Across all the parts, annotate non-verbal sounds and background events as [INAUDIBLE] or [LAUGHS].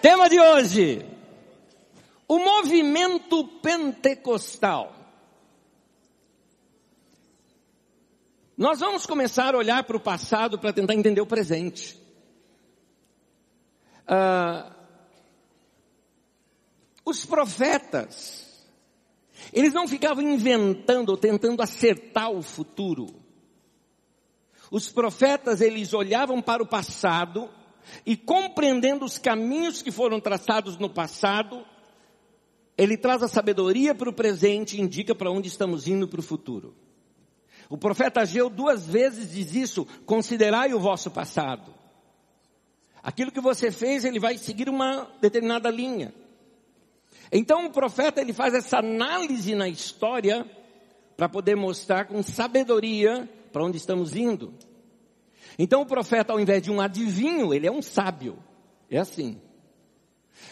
Tema de hoje: o movimento pentecostal. Nós vamos começar a olhar para o passado para tentar entender o presente. Ah, os profetas, eles não ficavam inventando ou tentando acertar o futuro. Os profetas, eles olhavam para o passado e compreendendo os caminhos que foram traçados no passado, ele traz a sabedoria para o presente e indica para onde estamos indo para o futuro. O profeta Ageu duas vezes diz isso, considerai o vosso passado. Aquilo que você fez, ele vai seguir uma determinada linha. Então o profeta ele faz essa análise na história para poder mostrar com sabedoria para onde estamos indo. Então o profeta, ao invés de um adivinho, ele é um sábio. É assim.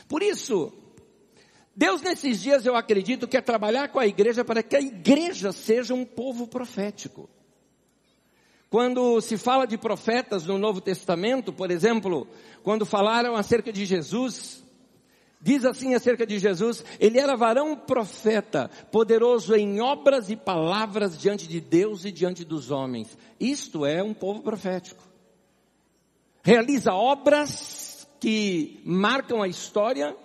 Por isso, Deus nesses dias eu acredito quer trabalhar com a igreja para que a igreja seja um povo profético. Quando se fala de profetas no Novo Testamento, por exemplo, quando falaram acerca de Jesus, diz assim acerca de Jesus, ele era varão profeta, poderoso em obras e palavras diante de Deus e diante dos homens. Isto é um povo profético. Realiza obras que marcam a história,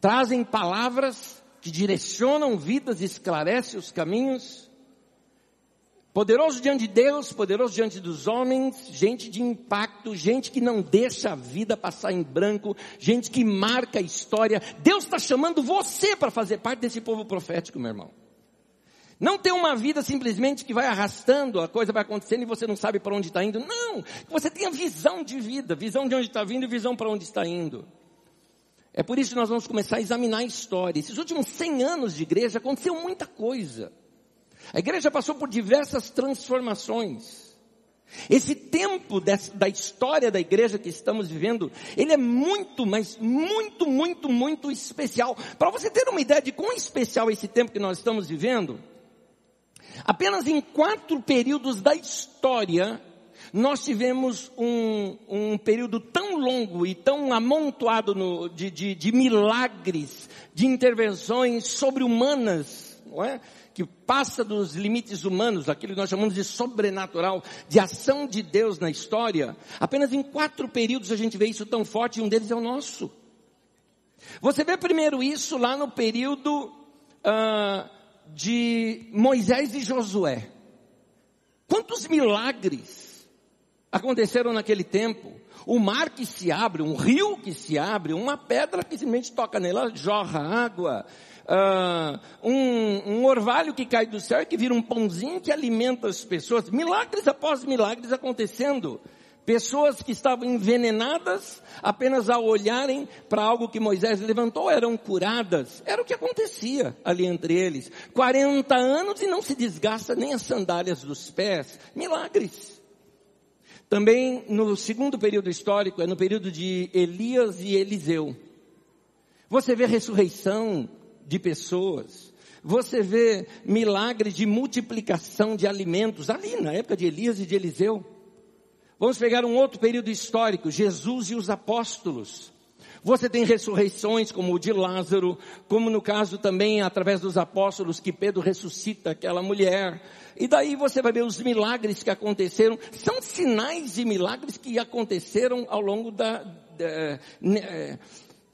trazem palavras que direcionam vidas, esclarecem os caminhos. Poderoso diante de Deus, poderoso diante dos homens, gente de impacto, gente que não deixa a vida passar em branco, gente que marca a história. Deus está chamando você para fazer parte desse povo profético, meu irmão. Não ter uma vida simplesmente que vai arrastando, a coisa vai acontecendo e você não sabe para onde está indo. Não! Você tenha visão de vida, visão de onde está vindo e visão para onde está indo. É por isso que nós vamos começar a examinar a história. Esses últimos 100 anos de igreja aconteceu muita coisa. A igreja passou por diversas transformações. Esse tempo da história da igreja que estamos vivendo, ele é muito, mas muito, muito, muito especial. Para você ter uma ideia de quão especial é esse tempo que nós estamos vivendo, apenas em quatro períodos da história, nós tivemos um, um período tão longo e tão amontoado no, de, de, de milagres, de intervenções sobre-humanas, não é? Que passa dos limites humanos, aquilo que nós chamamos de sobrenatural, de ação de Deus na história, apenas em quatro períodos a gente vê isso tão forte e um deles é o nosso. Você vê primeiro isso lá no período uh, de Moisés e Josué. Quantos milagres aconteceram naquele tempo? O mar que se abre, um rio que se abre, uma pedra que simplesmente toca nela, jorra água, uh, um, um, orvalho que cai do céu e que vira um pãozinho que alimenta as pessoas. Milagres após milagres acontecendo. Pessoas que estavam envenenadas apenas ao olharem para algo que Moisés levantou eram curadas. Era o que acontecia ali entre eles. 40 anos e não se desgasta nem as sandálias dos pés. Milagres. Também no segundo período histórico, é no período de Elias e Eliseu. Você vê ressurreição, de pessoas. Você vê milagres de multiplicação de alimentos ali na época de Elias e de Eliseu. Vamos pegar um outro período histórico, Jesus e os apóstolos. Você tem ressurreições como o de Lázaro, como no caso também através dos apóstolos que Pedro ressuscita aquela mulher. E daí você vai ver os milagres que aconteceram. São sinais e milagres que aconteceram ao longo da, da né,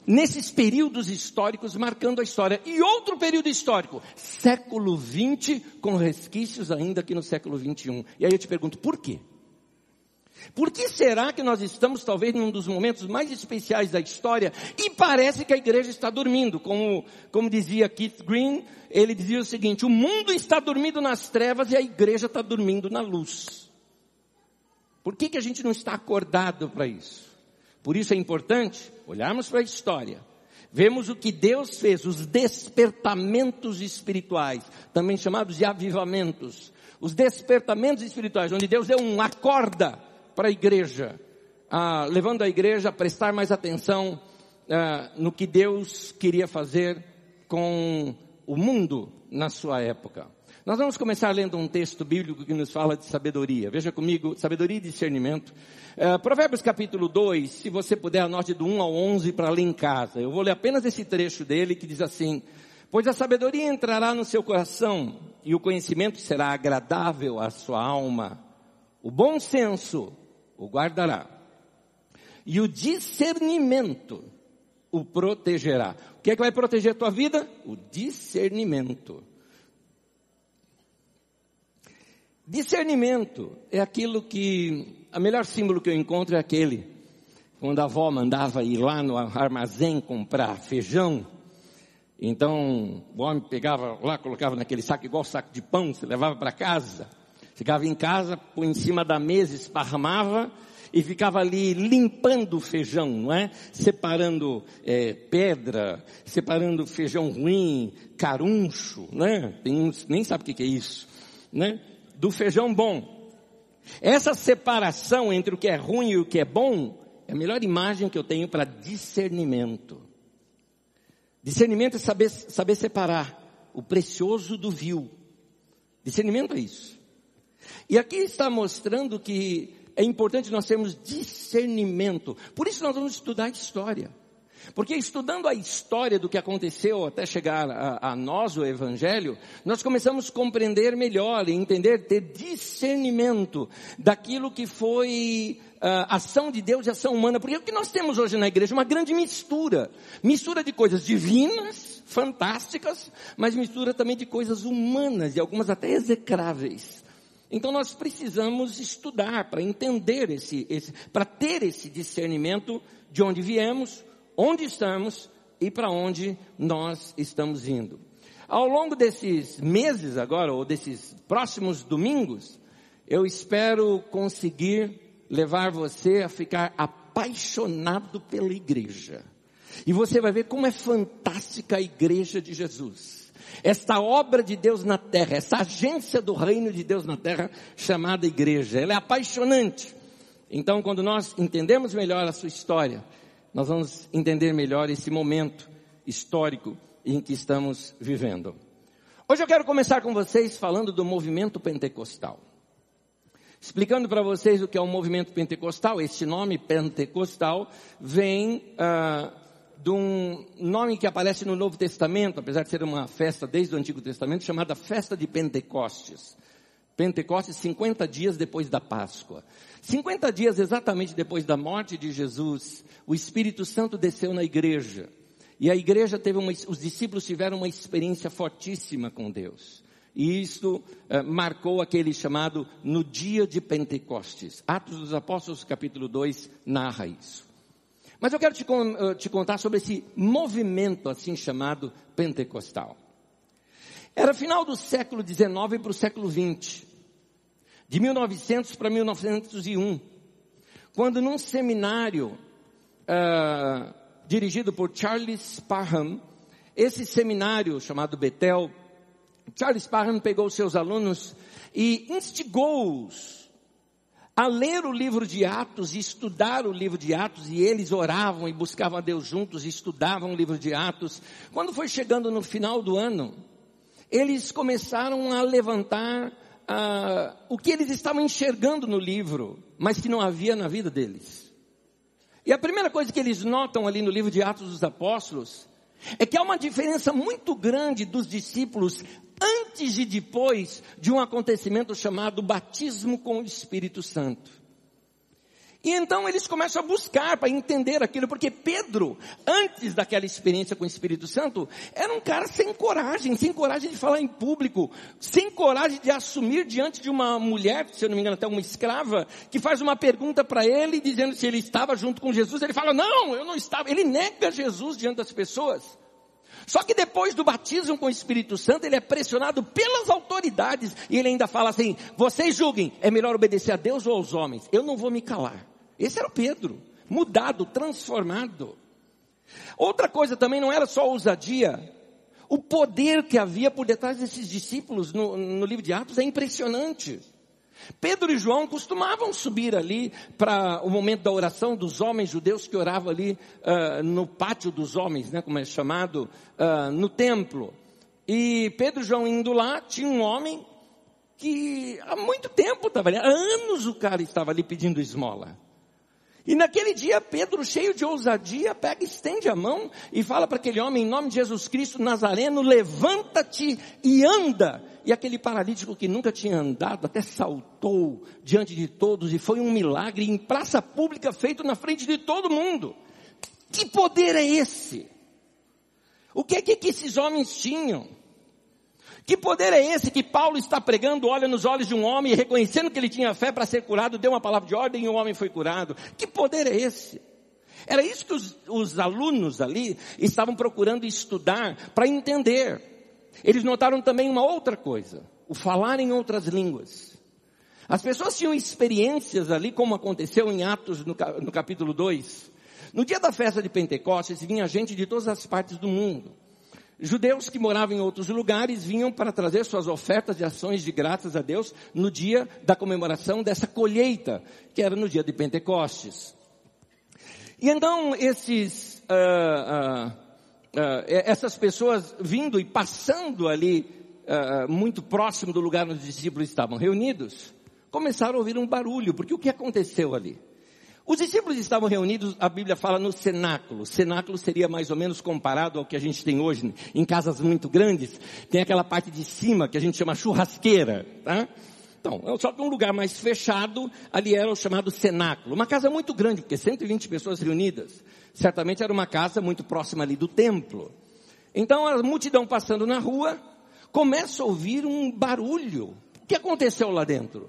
nesses períodos históricos marcando a história. E outro período histórico, século 20, com resquícios ainda aqui no século 21. E aí eu te pergunto, por quê? Por que será que nós estamos talvez num dos momentos mais especiais da história e parece que a igreja está dormindo? Como, como dizia Keith Green, ele dizia o seguinte, o mundo está dormindo nas trevas e a igreja está dormindo na luz. Por que, que a gente não está acordado para isso? Por isso é importante olharmos para a história, vemos o que Deus fez, os despertamentos espirituais, também chamados de avivamentos, os despertamentos espirituais, onde Deus deu um acorda para a igreja, ah, levando a igreja a prestar mais atenção ah, no que Deus queria fazer com o mundo na sua época. Nós vamos começar lendo um texto bíblico que nos fala de sabedoria. Veja comigo, sabedoria e discernimento. Uh, Provérbios capítulo 2, se você puder, anote do 1 ao 11 para ler em casa. Eu vou ler apenas esse trecho dele que diz assim, Pois a sabedoria entrará no seu coração e o conhecimento será agradável à sua alma. O bom senso o guardará. E o discernimento o protegerá. O que é que vai proteger a tua vida? O discernimento. Discernimento é aquilo que, a melhor símbolo que eu encontro é aquele, quando a avó mandava ir lá no armazém comprar feijão, então o homem pegava lá, colocava naquele saco, igual saco de pão, você levava para casa, chegava em casa, põe em cima da mesa, esparramava, e ficava ali limpando o feijão, não é? Separando é, pedra, separando feijão ruim, caruncho, né? Tem uns nem sabe o que é isso, né? Do feijão bom. Essa separação entre o que é ruim e o que é bom é a melhor imagem que eu tenho para discernimento. Discernimento é saber, saber separar o precioso do vil. Discernimento é isso. E aqui está mostrando que é importante nós termos discernimento. Por isso nós vamos estudar história. Porque estudando a história do que aconteceu até chegar a, a, nós, o Evangelho, nós começamos a compreender melhor e entender, ter discernimento daquilo que foi uh, ação de Deus e ação humana. Porque o que nós temos hoje na igreja é uma grande mistura. Mistura de coisas divinas, fantásticas, mas mistura também de coisas humanas e algumas até execráveis. Então nós precisamos estudar para entender esse, esse para ter esse discernimento de onde viemos, onde estamos e para onde nós estamos indo. Ao longo desses meses agora, ou desses próximos domingos, eu espero conseguir levar você a ficar apaixonado pela igreja. E você vai ver como é fantástica a igreja de Jesus. Esta obra de Deus na terra, essa agência do reino de Deus na terra, chamada igreja, ela é apaixonante. Então, quando nós entendemos melhor a sua história, nós vamos entender melhor esse momento histórico em que estamos vivendo. Hoje eu quero começar com vocês falando do movimento pentecostal. Explicando para vocês o que é o movimento pentecostal, esse nome pentecostal vem ah, de um nome que aparece no Novo Testamento, apesar de ser uma festa desde o Antigo Testamento, chamada Festa de Pentecostes. Pentecostes, 50 dias depois da Páscoa. 50 dias exatamente depois da morte de Jesus, o Espírito Santo desceu na igreja. E a igreja teve uma, os discípulos tiveram uma experiência fortíssima com Deus. E isso eh, marcou aquele chamado no dia de Pentecostes. Atos dos Apóstolos, capítulo 2, narra isso. Mas eu quero te, uh, te contar sobre esse movimento assim chamado pentecostal. Era final do século XIX para o século XX. De 1900 para 1901. Quando num seminário uh, dirigido por Charles Parham, esse seminário chamado Betel, Charles Parham pegou seus alunos e instigou-os a ler o livro de Atos e estudar o livro de Atos, e eles oravam e buscavam a Deus juntos e estudavam o livro de Atos. Quando foi chegando no final do ano, eles começaram a levantar uh, o que eles estavam enxergando no livro, mas que não havia na vida deles. E a primeira coisa que eles notam ali no livro de Atos dos Apóstolos é que há uma diferença muito grande dos discípulos antes e depois de um acontecimento chamado batismo com o Espírito Santo. E então eles começam a buscar para entender aquilo, porque Pedro, antes daquela experiência com o Espírito Santo, era um cara sem coragem, sem coragem de falar em público, sem coragem de assumir diante de uma mulher, se eu não me engano até uma escrava, que faz uma pergunta para ele, dizendo se ele estava junto com Jesus, ele fala, não, eu não estava, ele nega Jesus diante das pessoas. Só que depois do batismo com o Espírito Santo, ele é pressionado pelas autoridades, e ele ainda fala assim, vocês julguem, é melhor obedecer a Deus ou aos homens? Eu não vou me calar. Esse era o Pedro, mudado, transformado. Outra coisa também não era só ousadia, o poder que havia por detrás desses discípulos no, no livro de Atos é impressionante. Pedro e João costumavam subir ali para o momento da oração dos homens judeus que oravam ali uh, no pátio dos homens, né, como é chamado, uh, no templo. E Pedro e João indo lá, tinha um homem que há muito tempo estava ali, há anos o cara estava ali pedindo esmola. E naquele dia, Pedro, cheio de ousadia, pega, estende a mão e fala para aquele homem, em nome de Jesus Cristo Nazareno, levanta-te e anda. E aquele paralítico que nunca tinha andado, até saltou diante de todos e foi um milagre em praça pública feito na frente de todo mundo. Que poder é esse? O que é que esses homens tinham? Que poder é esse que Paulo está pregando, olha nos olhos de um homem, reconhecendo que ele tinha fé para ser curado, deu uma palavra de ordem e o homem foi curado? Que poder é esse? Era isso que os, os alunos ali estavam procurando estudar para entender. Eles notaram também uma outra coisa, o falar em outras línguas. As pessoas tinham experiências ali, como aconteceu em Atos no, no capítulo 2. No dia da festa de Pentecostes, vinha gente de todas as partes do mundo. Judeus que moravam em outros lugares vinham para trazer suas ofertas e ações de graças a Deus no dia da comemoração dessa colheita, que era no dia de Pentecostes. E então esses, uh, uh, uh, essas pessoas vindo e passando ali muito próximo do lugar onde os discípulos estavam reunidos, começaram a ouvir um barulho, porque o que aconteceu ali? Os discípulos estavam reunidos, a Bíblia fala no cenáculo. Cenáculo seria mais ou menos comparado ao que a gente tem hoje em casas muito grandes. Tem aquela parte de cima que a gente chama churrasqueira, tá? Então, é só que um lugar mais fechado, ali era o chamado cenáculo. Uma casa muito grande, porque 120 pessoas reunidas. Certamente era uma casa muito próxima ali do templo. Então, a multidão passando na rua, começa a ouvir um barulho. O que aconteceu lá dentro?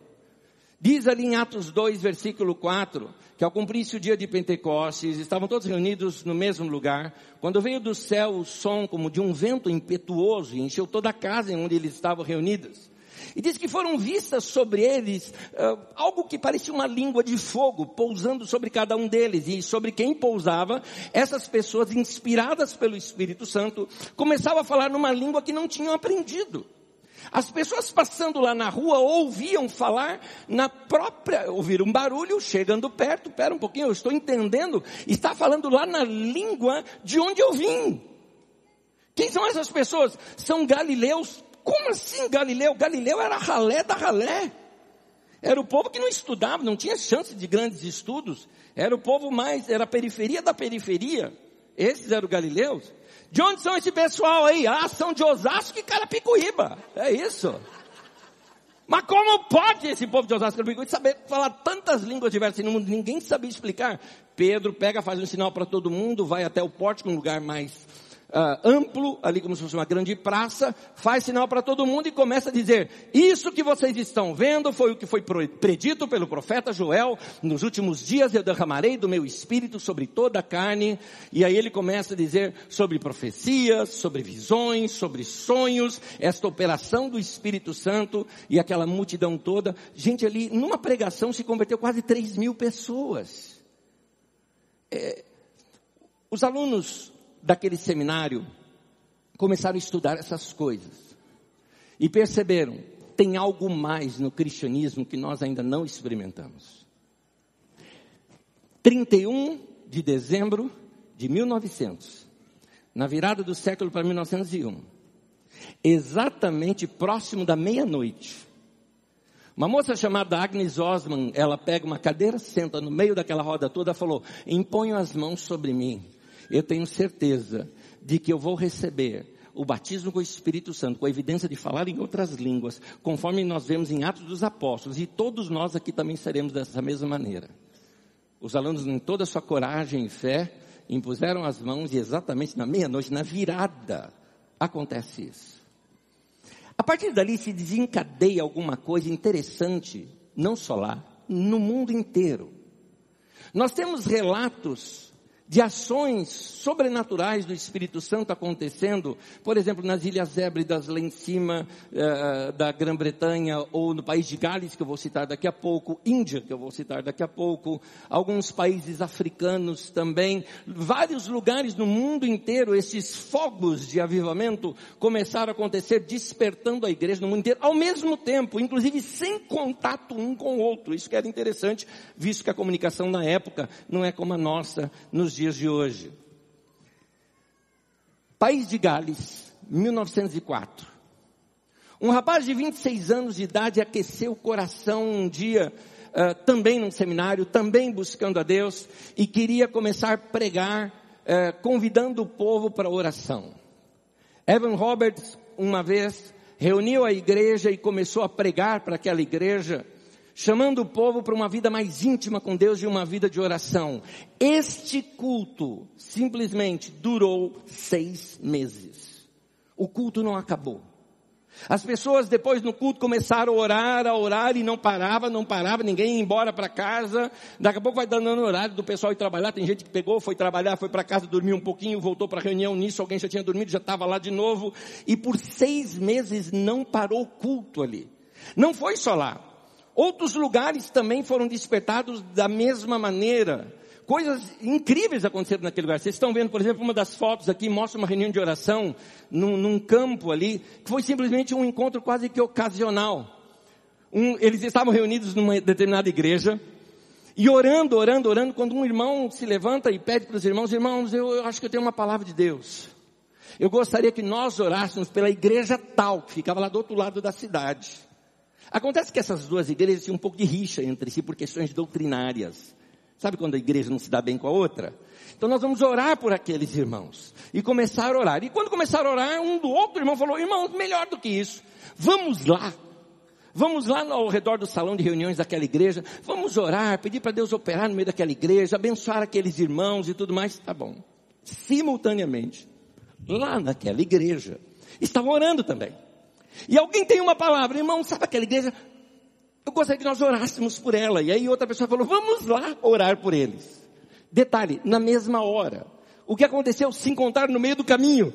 Diz ali em Atos 2, versículo 4, que ao cumprir-se o dia de Pentecostes, estavam todos reunidos no mesmo lugar, quando veio do céu o som como de um vento impetuoso e encheu toda a casa em onde eles estavam reunidos. E diz que foram vistas sobre eles uh, algo que parecia uma língua de fogo pousando sobre cada um deles. E sobre quem pousava, essas pessoas inspiradas pelo Espírito Santo começavam a falar numa língua que não tinham aprendido. As pessoas passando lá na rua ouviam falar na própria, ouviram um barulho, chegando perto, pera um pouquinho, eu estou entendendo, está falando lá na língua de onde eu vim. Quem são essas pessoas? São galileus. Como assim Galileu? Galileu era ralé da ralé. Era o povo que não estudava, não tinha chance de grandes estudos. Era o povo mais, era a periferia da periferia. Esses eram galileus. De onde são esse pessoal aí? Ah, são de Osasco e Carapicuíba. É isso. Mas como pode esse povo de Osasco e Carapicuíba saber falar tantas línguas diversas no mundo? Ninguém sabia explicar. Pedro pega, faz um sinal para todo mundo, vai até o pórtico, um lugar mais uh, amplo, ali como se fosse uma grande praça, faz sinal para todo mundo e começa a dizer, isso que vocês estão vendo foi o que foi predito pelo profeta Joel, nos últimos dias eu derramarei do meu espírito sobre toda a carne, e aí ele começa a dizer sobre profecias, sobre visões, sobre sonhos, esta operação do Espírito Santo e aquela multidão toda, gente ali, numa pregação se converteu quase 3 mil pessoas. É, os alunos daquele seminário começaram a estudar essas coisas e perceberam, tem algo mais no cristianismo que nós ainda não experimentamos. 31 de dezembro de 1900, na virada do século para 1901, exatamente próximo da meia-noite, uma moça chamada Agnes Osman, ela pega uma cadeira, senta no meio daquela roda toda e falou, imponho as mãos sobre mim eu tenho certeza de que eu vou receber o batismo com o Espírito Santo, com a evidência de falar em outras línguas, conforme nós vemos em Atos dos Apóstolos, e todos nós aqui também seremos dessa mesma maneira. Os alunos, em toda a sua coragem e fé, impuseram as mãos e exatamente na meia-noite, na virada, acontece isso. A partir dali se desencadeia alguma coisa interessante, não só lá, no mundo inteiro. Nós temos relatos de ações sobrenaturais do Espírito Santo acontecendo, por exemplo, nas Ilhas Hébridas, lá em cima uh, da Grã-Bretanha, ou no país de Gales, que eu vou citar daqui a pouco, Índia, que eu vou citar daqui a pouco, alguns países africanos também, vários lugares no mundo inteiro, esses fogos de avivamento começaram a acontecer, despertando a igreja no mundo inteiro, ao mesmo tempo, inclusive sem contato um com o outro. Isso que era interessante, visto que a comunicação na época não é como a nossa nos dias dias de hoje. País de Gales, 1904. Um rapaz de 26 anos de idade aqueceu o coração um dia, uh, também num seminário, também buscando a Deus, e queria começar a pregar, uh, convidando o povo para oração. Evan Roberts, uma vez, reuniu a igreja e começou a pregar para aquela igreja, chamando o povo para uma vida mais íntima com Deus e uma vida de oração. Este culto simplesmente durou seis meses. O culto não acabou. As pessoas depois no culto começaram a orar, a orar e não parava, não parava, ninguém ia embora para casa. Daqui a pouco vai dando horário do pessoal ir trabalhar. Tem gente que pegou, foi trabalhar, foi para casa, dormiu um pouquinho, voltou para a reunião. Nisso alguém já tinha dormido, já estava lá de novo. E por seis meses não parou o culto ali. Não foi só lá. Outros lugares também foram despertados da mesma maneira coisas incríveis aconteceram naquele lugar. Vocês estão vendo, por exemplo, uma das fotos aqui mostra uma reunião de oração num, num campo ali, que foi simplesmente um encontro quase que ocasional. Um, eles estavam reunidos numa determinada igreja, e orando, orando, orando, quando um irmão se levanta e pede para os irmãos, irmãos, eu, eu acho que eu tenho uma palavra de Deus. Eu gostaria que nós orássemos pela igreja tal, que ficava lá do outro lado da cidade. Acontece que essas duas igrejas tinham um pouco de rixa entre si por questões doutrinárias. Sabe quando a igreja não se dá bem com a outra? Então nós vamos orar por aqueles irmãos. E começar a orar. E quando começaram a orar, um do outro irmão falou, irmão, melhor do que isso. Vamos lá. Vamos lá ao redor do salão de reuniões daquela igreja. Vamos orar, pedir para Deus operar no meio daquela igreja, abençoar aqueles irmãos e tudo mais. Tá bom. Simultaneamente, lá naquela igreja, estavam orando também. E alguém tem uma palavra, irmão, sabe aquela igreja? Eu gostaria que nós orássemos por ela. E aí outra pessoa falou, vamos lá orar por eles. Detalhe, na mesma hora. O que aconteceu? Se encontraram no meio do caminho.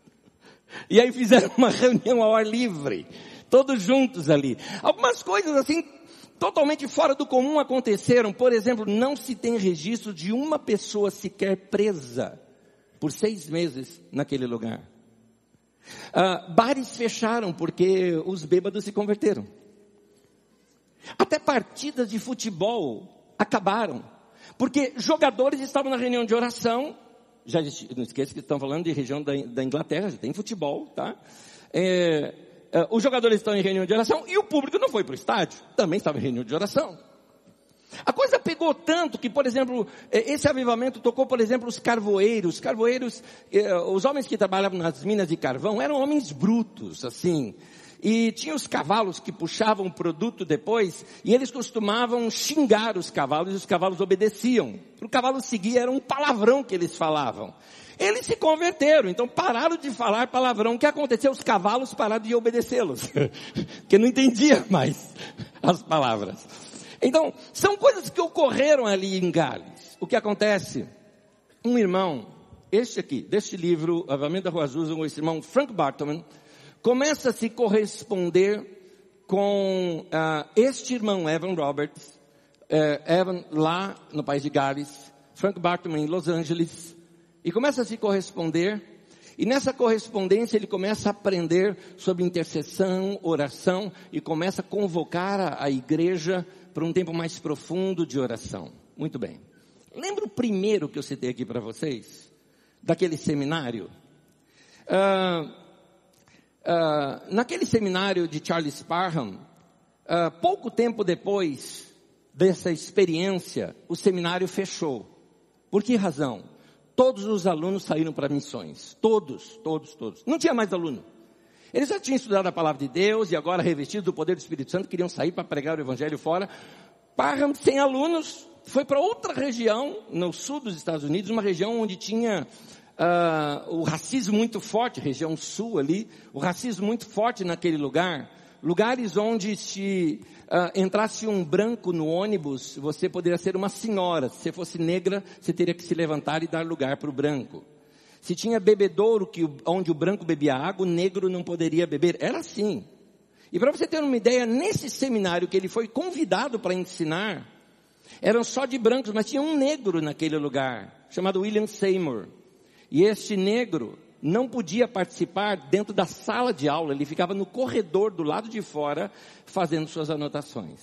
[LAUGHS] e aí fizeram uma reunião ao ar livre. Todos juntos ali. Algumas coisas assim, totalmente fora do comum aconteceram. Por exemplo, não se tem registro de uma pessoa sequer presa por seis meses naquele lugar. Uh, bares fecharam porque os bêbados se converteram. Até partidas de futebol acabaram. Porque jogadores estavam na reunião de oração. Já não esqueça que estão falando de região da, da Inglaterra, já tem futebol, tá? É, é, os jogadores estão em reunião de oração e o público não foi para o estádio. Também estava em reunião de oração. A coisa pegou tanto que, por exemplo, é, esse avivamento tocou, por exemplo, os carvoeiros. Carvoeiros, é, os homens que trabalhavam nas minas de carvão eram homens brutos, assim. E tinha os cavalos que puxavam o produto depois, e eles costumavam xingar os cavalos, e os cavalos obedeciam. O cavalo seguia, era um palavrão que eles falavam. Eles se converteram, então pararam de falar palavrão. O que aconteceu? Os cavalos pararam de obedecê-los, [LAUGHS] porque não entendia mais as palavras. Então, são coisas que ocorreram ali em Gales. O que acontece? Um irmão, este aqui, deste livro, Avamento da Rua Azul, esse irmão Frank Bartman, começa a se corresponder com uh, este irmão Evan Roberts, uh, Evan lá no país de Gales, Frank Bartman em Los Angeles, e começa a se corresponder, e nessa correspondência ele começa a aprender sobre intercessão, oração, e começa a convocar a, a igreja para um tempo mais profundo de oração. Muito bem. Lembra o primeiro que eu citei aqui para vocês? Daquele seminário? Uh, Uh, naquele seminário de Charles Parham, uh, pouco tempo depois dessa experiência, o seminário fechou. Por que razão? Todos os alunos saíram para missões. Todos, todos, todos. Não tinha mais aluno. Eles já tinham estudado a palavra de Deus e agora revestidos do poder do Espírito Santo, queriam sair para pregar o evangelho fora. Parham, sem alunos, foi para outra região, no sul dos Estados Unidos, uma região onde tinha uh, o racismo muito forte, região sul ali, o racismo muito forte naquele lugar, lugares onde se uh, entrasse um branco no ônibus, você poderia ser uma senhora, se você fosse negra, você teria que se levantar e dar lugar para o branco. Se tinha bebedouro que, onde o branco bebia água, o negro não poderia beber. Era assim. E para você ter uma ideia, nesse seminário que ele foi convidado para ensinar, eram só de brancos, mas tinha um negro naquele lugar, chamado William Seymour. E este negro não podia participar dentro da sala de aula, ele ficava no corredor do lado de fora fazendo suas anotações.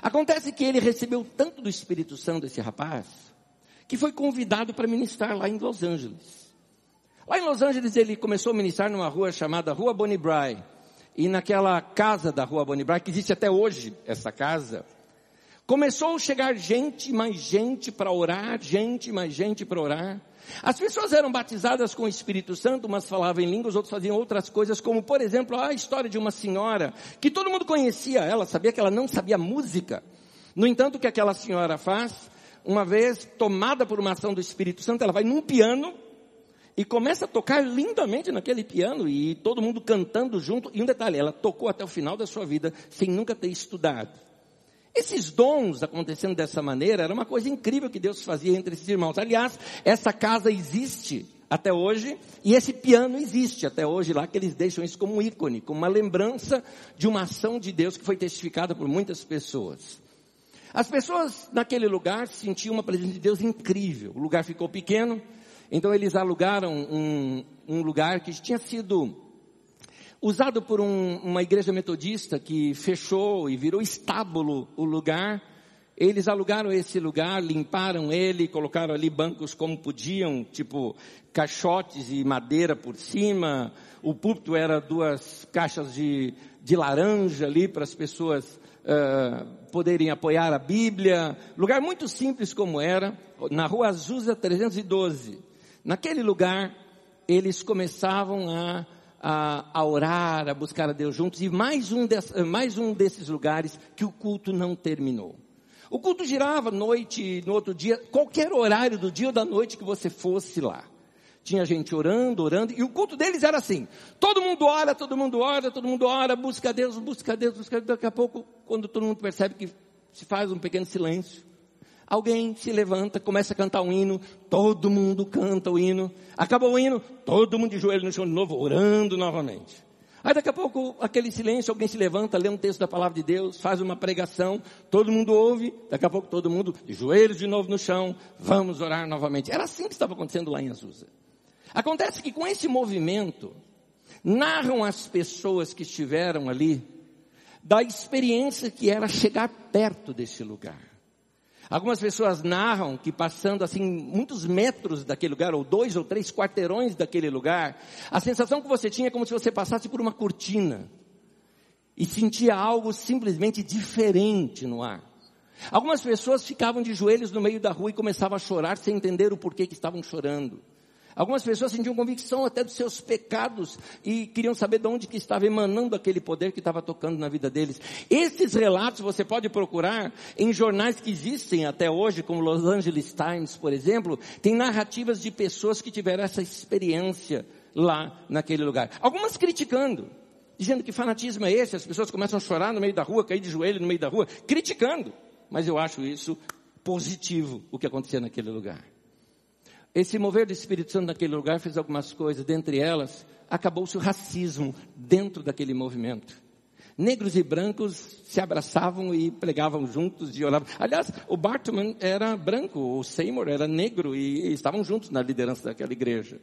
Acontece que ele recebeu tanto do Espírito Santo esse rapaz, que foi convidado para ministrar lá em Los Angeles. Lá em Los Angeles ele começou a ministrar numa rua chamada Rua Bonnie Bry. E naquela casa da Rua Bonnie Bry, que existe até hoje, essa casa, começou a chegar gente, mais gente para orar, gente, mais gente para orar. As pessoas eram batizadas com o Espírito Santo, umas falavam em línguas, outras faziam outras coisas, como por exemplo a história de uma senhora que todo mundo conhecia ela, sabia que ela não sabia música. No entanto, o que aquela senhora faz? Uma vez tomada por uma ação do Espírito Santo, ela vai num piano e começa a tocar lindamente naquele piano e todo mundo cantando junto. E um detalhe, ela tocou até o final da sua vida sem nunca ter estudado. Esses dons acontecendo dessa maneira era uma coisa incrível que Deus fazia entre esses irmãos. Aliás, essa casa existe até hoje e esse piano existe até hoje lá que eles deixam isso como um ícone, como uma lembrança de uma ação de Deus que foi testificada por muitas pessoas. As pessoas naquele lugar sentiam uma presença de Deus incrível. O lugar ficou pequeno, então eles alugaram um, um lugar que tinha sido usado por um, uma igreja metodista que fechou e virou estábulo o lugar. Eles alugaram esse lugar, limparam ele, colocaram ali bancos como podiam, tipo caixotes e madeira por cima. O púlpito era duas caixas de, de laranja ali para as pessoas uh, poderem apoiar a Bíblia. Lugar muito simples como era, na rua Azusa 312. Naquele lugar, eles começavam a a, a, orar, a buscar a Deus juntos, e mais um, des, mais um desses lugares que o culto não terminou. O culto girava noite, no outro dia, qualquer horário do dia ou da noite que você fosse lá. Tinha gente orando, orando, e o culto deles era assim: todo mundo ora, todo mundo ora, todo mundo ora, busca Deus, busca Deus, busca Deus. Daqui a pouco, quando todo mundo percebe que se faz um pequeno silêncio, Alguém se levanta, começa a cantar um hino, todo mundo canta o hino. Acabou o hino, todo mundo de joelho no chão de novo, orando novamente. Aí daqui a pouco, aquele silêncio, alguém se levanta, lê um texto da palavra de Deus, faz uma pregação, todo mundo ouve, daqui a pouco todo mundo de joelhos de novo no chão, vamos orar novamente. Era assim que estava acontecendo lá em Azusa. Acontece que com esse movimento, narram as pessoas que estiveram ali, da experiência que era chegar perto desse lugar. Algumas pessoas narram que passando assim muitos metros daquele lugar, ou dois ou três quarteirões daquele lugar, a sensação que você tinha é como se você passasse por uma cortina e sentia algo simplesmente diferente no ar. Algumas pessoas ficavam de joelhos no meio da rua e começavam a chorar sem entender o porquê que estavam chorando. Algumas pessoas sentiam convicção até dos seus pecados e queriam saber de onde que estava emanando aquele poder que estava tocando na vida deles. Esses relatos você pode procurar em jornais que existem até hoje, como Los Angeles Times, por exemplo, tem narrativas de pessoas que tiveram essa experiência lá naquele lugar. Algumas criticando, dizendo que fanatismo é esse, as pessoas começam a chorar no meio da rua, cair de joelho no meio da rua, criticando. Mas eu acho isso positivo, o que acontecia naquele lugar. Esse mover do Espírito Santo naquele lugar fez algumas coisas, dentre elas, acabou-se o racismo dentro daquele movimento. Negros e brancos se abraçavam e pregavam juntos e oravam. Aliás, o Bartman era branco, o Seymour era negro e, e estavam juntos na liderança daquela igreja.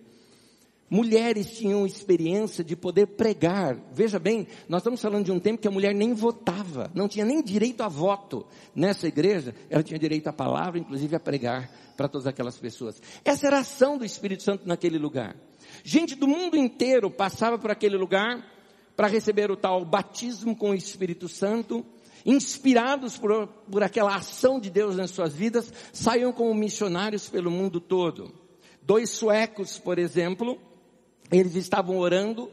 Mulheres tinham experiência de poder pregar. Veja bem, nós estamos falando de um tempo que a mulher nem votava, não tinha nem direito a voto. Nessa igreja, ela tinha direito à palavra, inclusive a pregar para todas aquelas pessoas. Essa era a ação do Espírito Santo naquele lugar. Gente do mundo inteiro passava por aquele lugar para receber o tal batismo com o Espírito Santo, inspirados por, por aquela ação de Deus nas suas vidas, saíam como missionários pelo mundo todo. Dois suecos, por exemplo, eles estavam orando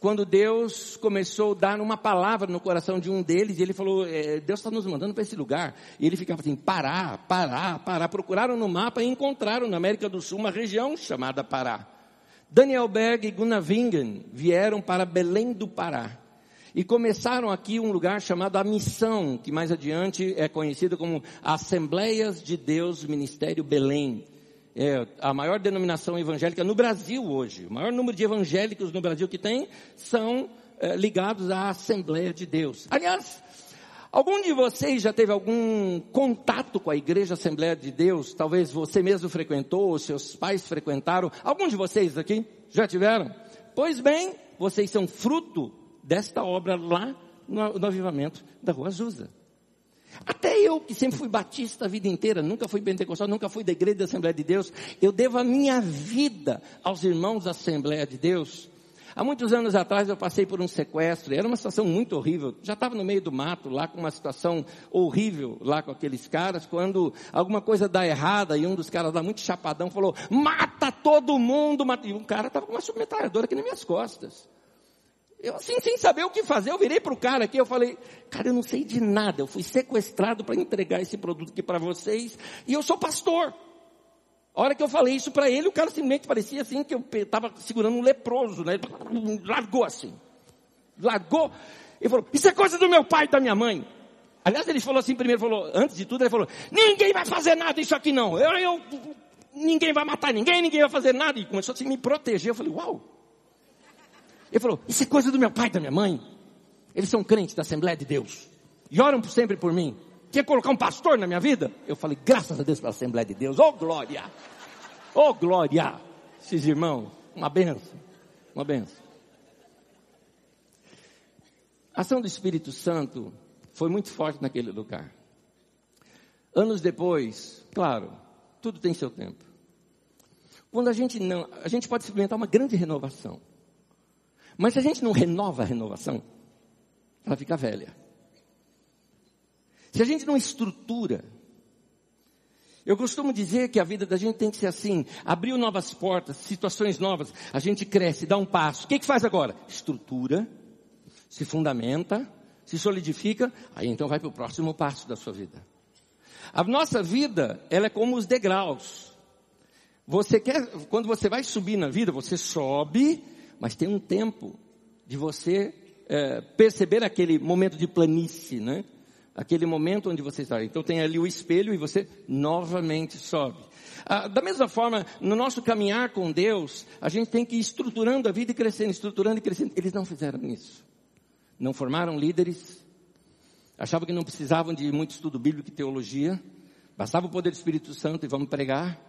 quando Deus começou a dar uma palavra no coração de um deles, e ele falou, é, Deus está nos mandando para esse lugar. E ele ficava assim, Pará, Pará, Pará. Procuraram no mapa e encontraram na América do Sul uma região chamada Pará. Daniel Berg e Gunnar Wingen vieram para Belém do Pará. E começaram aqui um lugar chamado A Missão, que mais adiante é conhecido como Assembleias de Deus Ministério Belém é a maior denominação evangélica no Brasil hoje. O maior número de evangélicos no Brasil que tem são é, ligados à Assembleia de Deus. Aliás, algum de vocês já teve algum contato com a Igreja Assembleia de Deus? Talvez você mesmo frequentou, ou seus pais frequentaram. Algum de vocês aqui já tiveram? Pois bem, vocês são fruto desta obra lá no, no avivamento da Rua Azusa. Até eu, que sempre fui batista a vida inteira, nunca fui pentecostal, nunca fui da igreja da Assembleia de Deus, eu devo a minha vida aos irmãos da Assembleia de Deus. Há muitos anos atrás eu passei por um sequestro, era uma situação muito horrível. Já estava no meio do mato, lá com uma situação horrível, lá com aqueles caras, quando alguma coisa dá errada e um dos caras lá muito chapadão falou, mata todo mundo, mata. e um cara estava com uma submetralhadora aqui nas minhas costas. Eu assim, sem saber o que fazer, eu virei para o cara aqui, eu falei, cara, eu não sei de nada, eu fui sequestrado para entregar esse produto aqui para vocês, e eu sou pastor. A hora que eu falei isso para ele, o cara simplesmente parecia assim que eu estava segurando um leproso, né? Largou assim. Largou. Ele falou, isso é coisa do meu pai e da minha mãe. Aliás, ele falou assim primeiro, falou, antes de tudo, ele falou, ninguém vai fazer nada isso aqui não. Eu, eu, ninguém vai matar ninguém, ninguém vai fazer nada. E começou assim a me proteger. Eu falei, uau. Ele falou, isso é coisa do meu pai e da minha mãe. Eles são crentes da Assembleia de Deus. E oram sempre por mim. Quer colocar um pastor na minha vida? Eu falei, graças a Deus pela Assembleia de Deus. Oh glória! Oh glória! Esses irmãos, uma benção. Uma benção. A ação do Espírito Santo foi muito forte naquele lugar. Anos depois, claro, tudo tem seu tempo. Quando a gente não, a gente pode experimentar uma grande renovação. Mas se a gente não renova a renovação, ela fica velha. Se a gente não estrutura, eu costumo dizer que a vida da gente tem que ser assim, abriu novas portas, situações novas, a gente cresce, dá um passo. O que, que faz agora? Estrutura, se fundamenta, se solidifica, aí então vai para o próximo passo da sua vida. A nossa vida, ela é como os degraus. Você quer, quando você vai subir na vida, você sobe, mas tem um tempo de você é, perceber aquele momento de planície, né? aquele momento onde você está. Então tem ali o espelho e você novamente sobe. Ah, da mesma forma, no nosso caminhar com Deus, a gente tem que ir estruturando a vida e crescendo, estruturando e crescendo. Eles não fizeram isso. Não formaram líderes, achavam que não precisavam de muito estudo bíblico e teologia, bastava o poder do Espírito Santo e vamos pregar.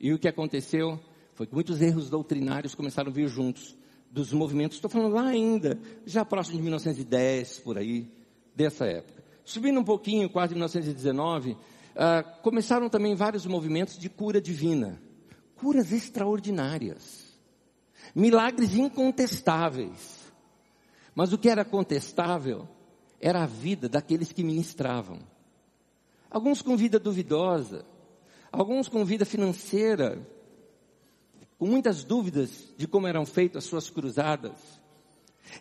E o que aconteceu foi que muitos erros doutrinários começaram a vir juntos dos movimentos, estou falando lá ainda, já próximo de 1910, por aí, dessa época. Subindo um pouquinho, quase 1919, uh, ah, começaram também vários movimentos de cura divina. Curas extraordinárias. Milagres incontestáveis. Mas o que era contestável era a vida daqueles que ministravam. Alguns com vida duvidosa, alguns com vida financeira, com muitas dúvidas de como eram feitas as suas cruzadas.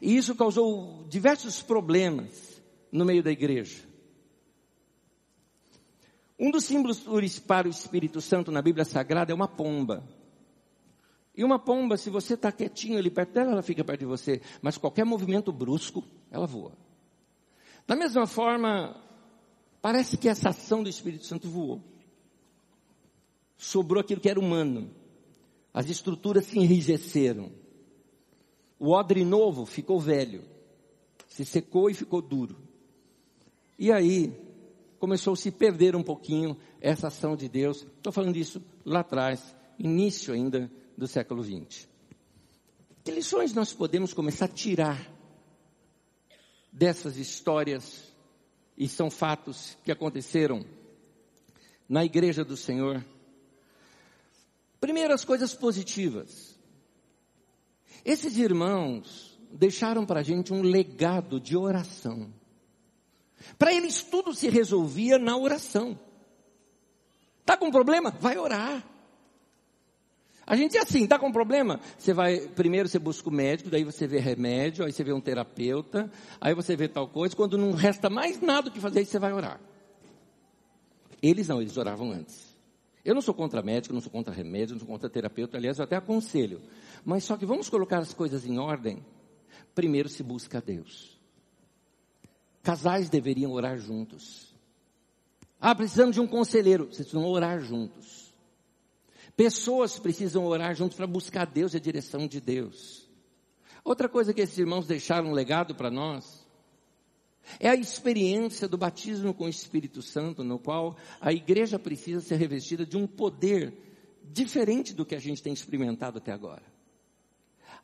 E isso causou diversos problemas no meio da igreja. Um dos símbolos para o Espírito Santo na Bíblia Sagrada é uma pomba. E uma pomba, se você está quietinho ali perto dela, ela fica perto de você. Mas qualquer movimento brusco, ela voa. Da mesma forma, parece que essa ação do Espírito Santo voou. Sobrou aquilo que era humano. As estruturas se enrijeceram. O odre novo ficou velho. Se secou e ficou duro. E aí começou a se perder um pouquinho essa ação de Deus. Estou falando disso lá atrás, início ainda do século XX. Que lições nós podemos começar a tirar dessas histórias e são fatos que aconteceram na igreja do Senhor? Primeiro, as coisas positivas. Esses irmãos deixaram para a gente um legado de oração. Para eles tudo se resolvia na oração. Tá com problema? Vai orar. A gente é assim, tá com problema? Você vai, primeiro você busca o médico, daí você vê remédio, aí você vê um terapeuta, aí você vê tal coisa, quando não resta mais nada o que fazer, aí você vai orar. Eles não, eles oravam antes. Eu não sou contra médico, não sou contra remédio, não sou contra terapeuta, aliás, eu até aconselho. Mas só que vamos colocar as coisas em ordem. Primeiro se busca a Deus. Casais deveriam orar juntos. Ah, precisamos de um conselheiro. Vocês precisam orar juntos. Pessoas precisam orar juntos para buscar Deus e a direção de Deus. Outra coisa que esses irmãos deixaram um legado para nós é a experiência do batismo com o Espírito Santo, no qual a igreja precisa ser revestida de um poder diferente do que a gente tem experimentado até agora.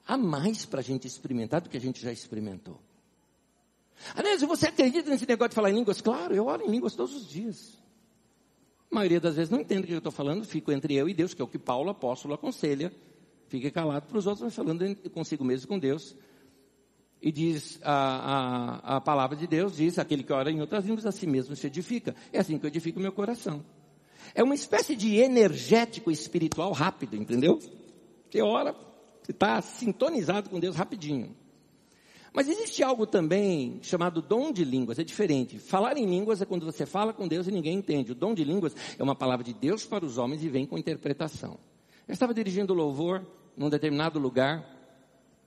Há mais para a gente experimentar do que a gente já experimentou. Aliás, você acredita nesse negócio de falar em línguas? Claro, eu oro em línguas todos os dias. A maioria das vezes não entendo o que eu estou falando, fico entre eu e Deus, que é o que Paulo, apóstolo, aconselha. Fique calado para os outros, mas falando consigo mesmo com Deus. E diz a, a, a palavra de Deus, diz, aquele que ora em outras línguas, a si mesmo se edifica. É assim que eu edifico o meu coração. É uma espécie de energético espiritual rápido, entendeu? Você ora, você está sintonizado com Deus rapidinho. Mas existe algo também chamado dom de línguas, é diferente. Falar em línguas é quando você fala com Deus e ninguém entende. O dom de línguas é uma palavra de Deus para os homens e vem com interpretação. Eu estava dirigindo louvor num determinado lugar,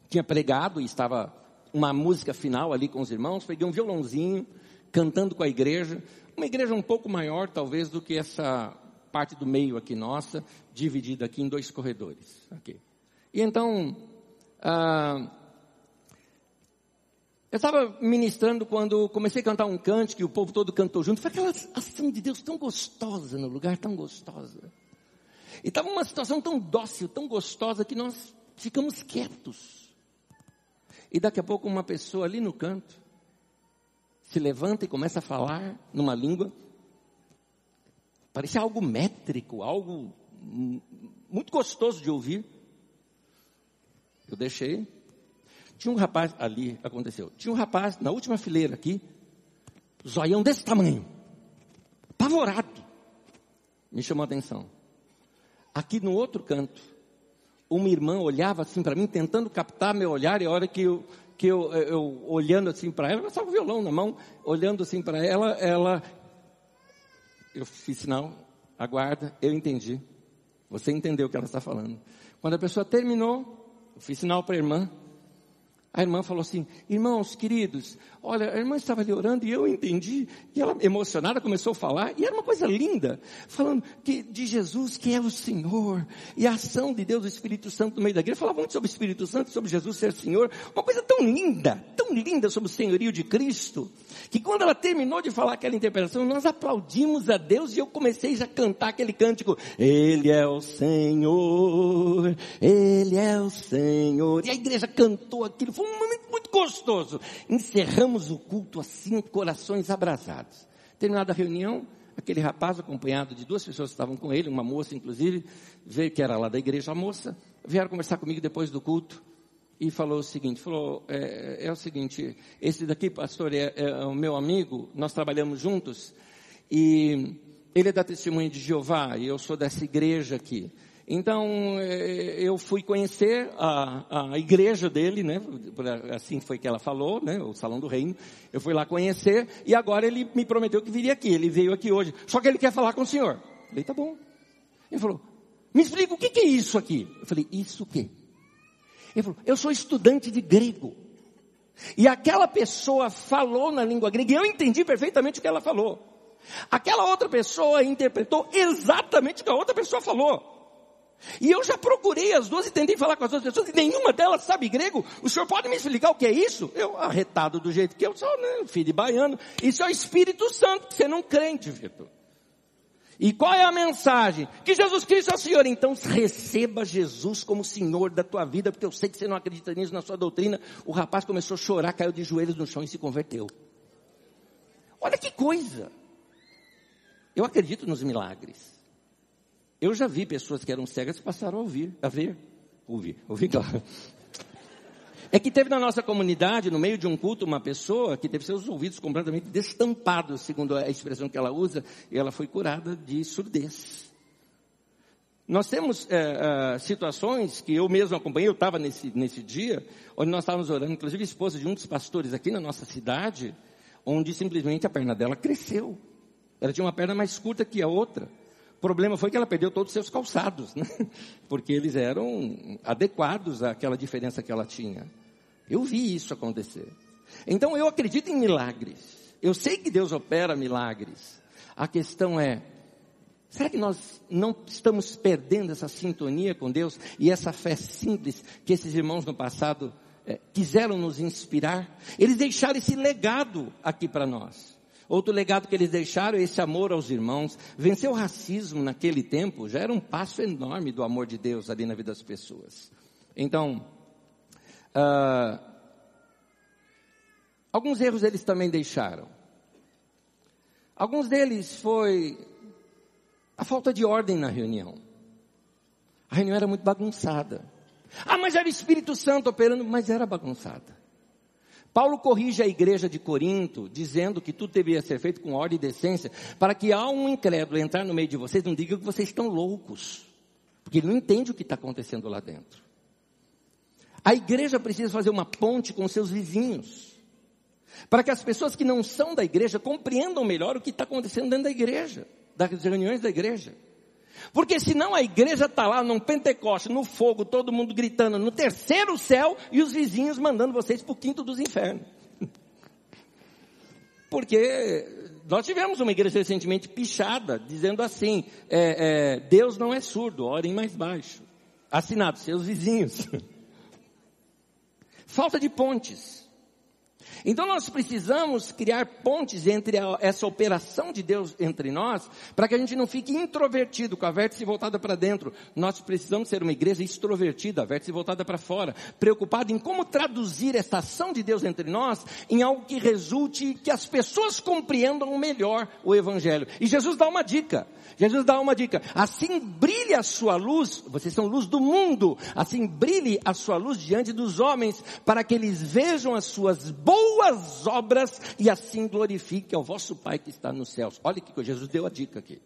tinha pregado e estava uma música final ali com os irmãos, peguei um violãozinho, cantando com a igreja, uma igreja um pouco maior talvez do que essa parte do meio aqui nossa, dividida aqui em dois corredores. Okay. E então, ah, eu estava ministrando quando comecei a cantar um cante que o povo todo cantou junto. Foi aquela ação de Deus tão gostosa no lugar, tão gostosa. E estava uma situação tão dócil, tão gostosa que nós ficamos quietos. E daqui a pouco uma pessoa ali no canto se levanta e começa a falar numa língua. Parecia algo métrico, algo muito gostoso de ouvir. Eu deixei, tinha um rapaz, ali aconteceu, tinha um rapaz na última fileira aqui, zoião desse tamanho, apavorado. Me chamou a atenção. Aqui no outro canto, uma irmã olhava assim para mim, tentando captar meu olhar, e a hora que eu, que eu, eu olhando assim para ela, eu estava com o violão na mão, olhando assim para ela, ela, eu fiz sinal, aguarda, eu entendi. Você entendeu o que ela está falando. Quando a pessoa terminou, eu fiz sinal para a irmã, a irmã falou assim: Irmãos queridos, olha, a irmã estava ali orando e eu entendi. E ela, emocionada, começou a falar. E era uma coisa linda, falando que, de Jesus, que é o Senhor. E a ação de Deus, o Espírito Santo no meio da igreja. Falava muito sobre o Espírito Santo, sobre Jesus ser Senhor. Uma coisa tão linda, tão linda sobre o senhorio de Cristo. Que quando ela terminou de falar aquela interpretação, nós aplaudimos a Deus e eu comecei já a cantar aquele cântico. Ele é o Senhor, Ele é o Senhor. E a igreja cantou aquilo foi um momento muito gostoso. Encerramos o culto assim, corações abrasados. Terminada a reunião, aquele rapaz acompanhado de duas pessoas que estavam com ele, uma moça inclusive, veio que era lá da igreja a moça, vieram conversar comigo depois do culto e falou o seguinte, falou, é, é o seguinte, esse daqui, pastor, é, é, o meu amigo, nós trabalhamos juntos e ele é da testemunha de Jeová e eu sou dessa igreja aqui. Então, eh, eu fui conhecer a, a igreja dele, né? Assim foi que ela falou, né? O Salão do Reino. Eu fui lá conhecer e agora ele me prometeu que viria aqui. Ele veio aqui hoje. Só que ele quer falar com o senhor. Eu falei, tá bom. Ele falou, me explica o que, que é isso aqui? Eu falei, isso o quê? Ele falou, eu sou estudante de grego. E aquela pessoa falou na língua grega e eu entendi perfeitamente o que ela falou. Aquela outra pessoa interpretou exatamente o que a outra pessoa falou. E eu já procurei as duas e tentei falar com as duas pessoas e nenhuma delas sabe grego. O senhor pode me explicar o que é isso? Eu, arretado do jeito que eu sou, né? Filho de baiano. Isso é o Espírito Santo, você não crente, Vitor. E qual é a mensagem? Que Jesus Cristo é o Senhor. Então receba Jesus como Senhor da tua vida, porque eu sei que você não acredita nisso na sua doutrina. O rapaz começou a chorar, caiu de joelhos no chão e se converteu. Olha que coisa. Eu acredito nos milagres. Eu já vi pessoas que eram cegas que passaram a ouvir, a ver, ouvir, ouvir, claro. É que teve na nossa comunidade, no meio de um culto, uma pessoa que teve seus ouvidos completamente destampados, segundo a expressão que ela usa, e ela foi curada de surdez. Nós temos é, é, situações que eu mesmo acompanhei, eu estava nesse, nesse dia, onde nós estávamos orando, inclusive a esposa de um dos pastores aqui na nossa cidade, onde simplesmente a perna dela cresceu. Ela tinha uma perna mais curta que a outra. O problema foi que ela perdeu todos os seus calçados, né? [LAUGHS] porque eles eram adequados àquela diferença que ela tinha. Eu vi isso acontecer. Então eu acredito em milagres. Eu sei que Deus opera milagres. A questão é, será que nós não estamos perdendo essa sintonia com Deus e essa fé simples que esses irmãos no passado é, quiseram nos inspirar? Eles deixaram esse legado aqui para nós. Outro legado que eles deixaram é esse amor aos irmãos. Vencer o racismo naquele tempo já era um passo enorme do amor de Deus ali na vida das pessoas. Então, uh, Alguns erros eles também deixaram. Alguns deles foi a falta de ordem na reunião. A reunião era muito bagunçada. Ah, mas era o Espírito Santo operando, mas era bagunçada. Paulo corrige a igreja de Corinto, dizendo que tudo deveria ser feito com ordem e decência, para que ao um incrédulo entrar no meio de vocês, não diga que vocês estão loucos, porque ele não entende o que está acontecendo lá dentro. A igreja precisa fazer uma ponte com seus vizinhos, para que as pessoas que não são da igreja compreendam melhor o que está acontecendo dentro da igreja, das reuniões da igreja. Porque senão a igreja está lá num Pentecoste, no fogo, todo mundo gritando no terceiro céu e os vizinhos mandando vocês para o quinto dos infernos. [LAUGHS] Porque nós tivemos uma igreja recentemente pichada, dizendo assim: é, é, Deus não é surdo, orem mais baixo. Assinado, seus vizinhos. [LAUGHS] Falta de pontes. Então nós precisamos criar pontes entre a, essa operação de Deus entre nós, para que a gente não fique introvertido, com a vértice voltada para dentro. Nós precisamos ser uma igreja extrovertida, a vértice voltada para fora, preocupada em como traduzir essa ação de Deus entre nós em algo que resulte que as pessoas compreendam melhor o evangelho. E Jesus dá uma dica. Jesus dá uma dica. Assim brilhe a sua luz, vocês são luz do mundo. Assim brilhe a sua luz diante dos homens, para que eles vejam as suas boas obras e assim glorifiquem ao vosso Pai que está nos céus. Olha que Jesus deu a dica aqui.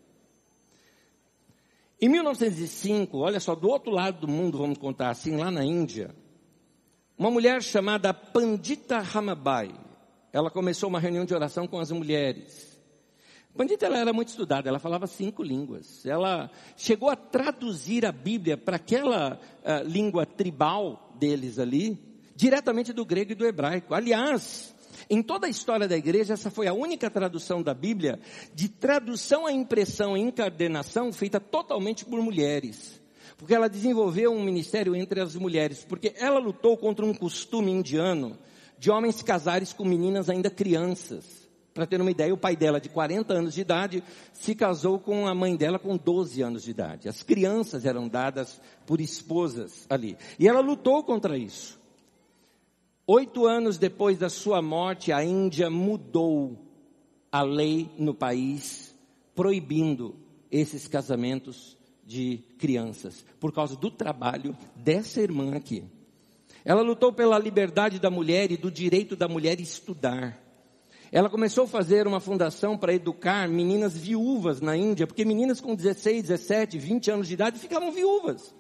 Em 1905, olha só, do outro lado do mundo, vamos contar assim, lá na Índia, uma mulher chamada Pandita Ramabai, ela começou uma reunião de oração com as mulheres. Pandita ela era muito estudada, ela falava cinco línguas. Ela chegou a traduzir a Bíblia para aquela uh, língua tribal deles ali, diretamente do grego e do hebraico. Aliás, em toda a história da igreja, essa foi a única tradução da Bíblia de tradução à impressão e encadernação feita totalmente por mulheres. Porque ela desenvolveu um ministério entre as mulheres, porque ela lutou contra um costume indiano de homens casarem com meninas ainda crianças. Para ter uma ideia, o pai dela, de 40 anos de idade, se casou com a mãe dela com 12 anos de idade. As crianças eram dadas por esposas ali. E ela lutou contra isso. Oito anos depois da sua morte, a Índia mudou a lei no país, proibindo esses casamentos de crianças, por causa do trabalho dessa irmã aqui. Ela lutou pela liberdade da mulher e do direito da mulher estudar. Ela começou a fazer uma fundação para educar meninas viúvas na Índia, porque meninas com 16, 17, 20 anos de idade ficavam viúvas.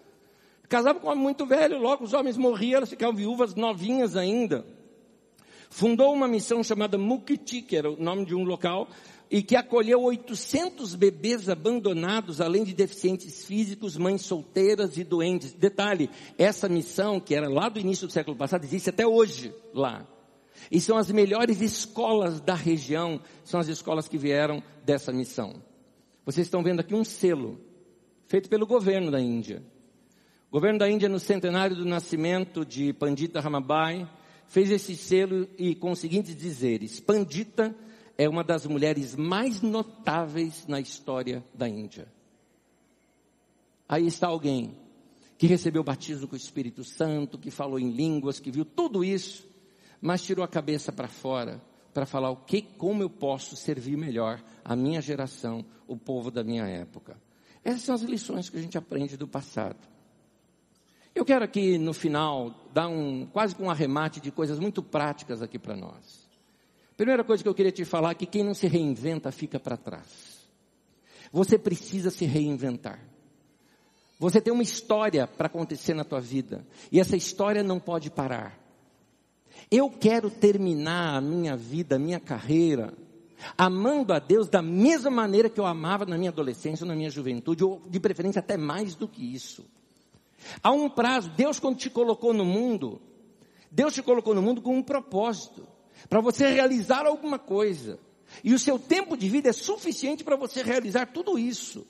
Casavam com um homem muito velho, logo os homens morriam, elas ficavam viúvas novinhas ainda. Fundou uma missão chamada Mukti, que era o nome de um local, e que acolheu 800 bebês abandonados, além de deficientes físicos, mães solteiras e doentes. Detalhe, essa missão, que era lá do início do século passado, existe até hoje lá. E são as melhores escolas da região, são as escolas que vieram dessa missão. Vocês estão vendo aqui um selo, feito pelo governo da Índia. O governo da Índia, no centenário do nascimento de Pandita Ramabai, fez esse selo e com os seguintes dizeres: Pandita é uma das mulheres mais notáveis na história da Índia. Aí está alguém que recebeu o batismo com o Espírito Santo, que falou em línguas, que viu tudo isso mas tirou a cabeça para fora para falar o que, como eu posso servir melhor a minha geração, o povo da minha época. Essas são as lições que a gente aprende do passado. Eu quero aqui no final dar um quase com um arremate de coisas muito práticas aqui para nós. Primeira coisa que eu queria te falar é que quem não se reinventa fica para trás. Você precisa se reinventar. Você tem uma história para acontecer na tua vida e essa história não pode parar. Eu quero terminar a minha vida, a minha carreira, amando a Deus da mesma maneira que eu amava na minha adolescência, na minha juventude, ou de preferência até mais do que isso. Há um prazo, Deus quando te colocou no mundo, Deus te colocou no mundo com um propósito, para você realizar alguma coisa. E o seu tempo de vida é suficiente para você realizar tudo isso.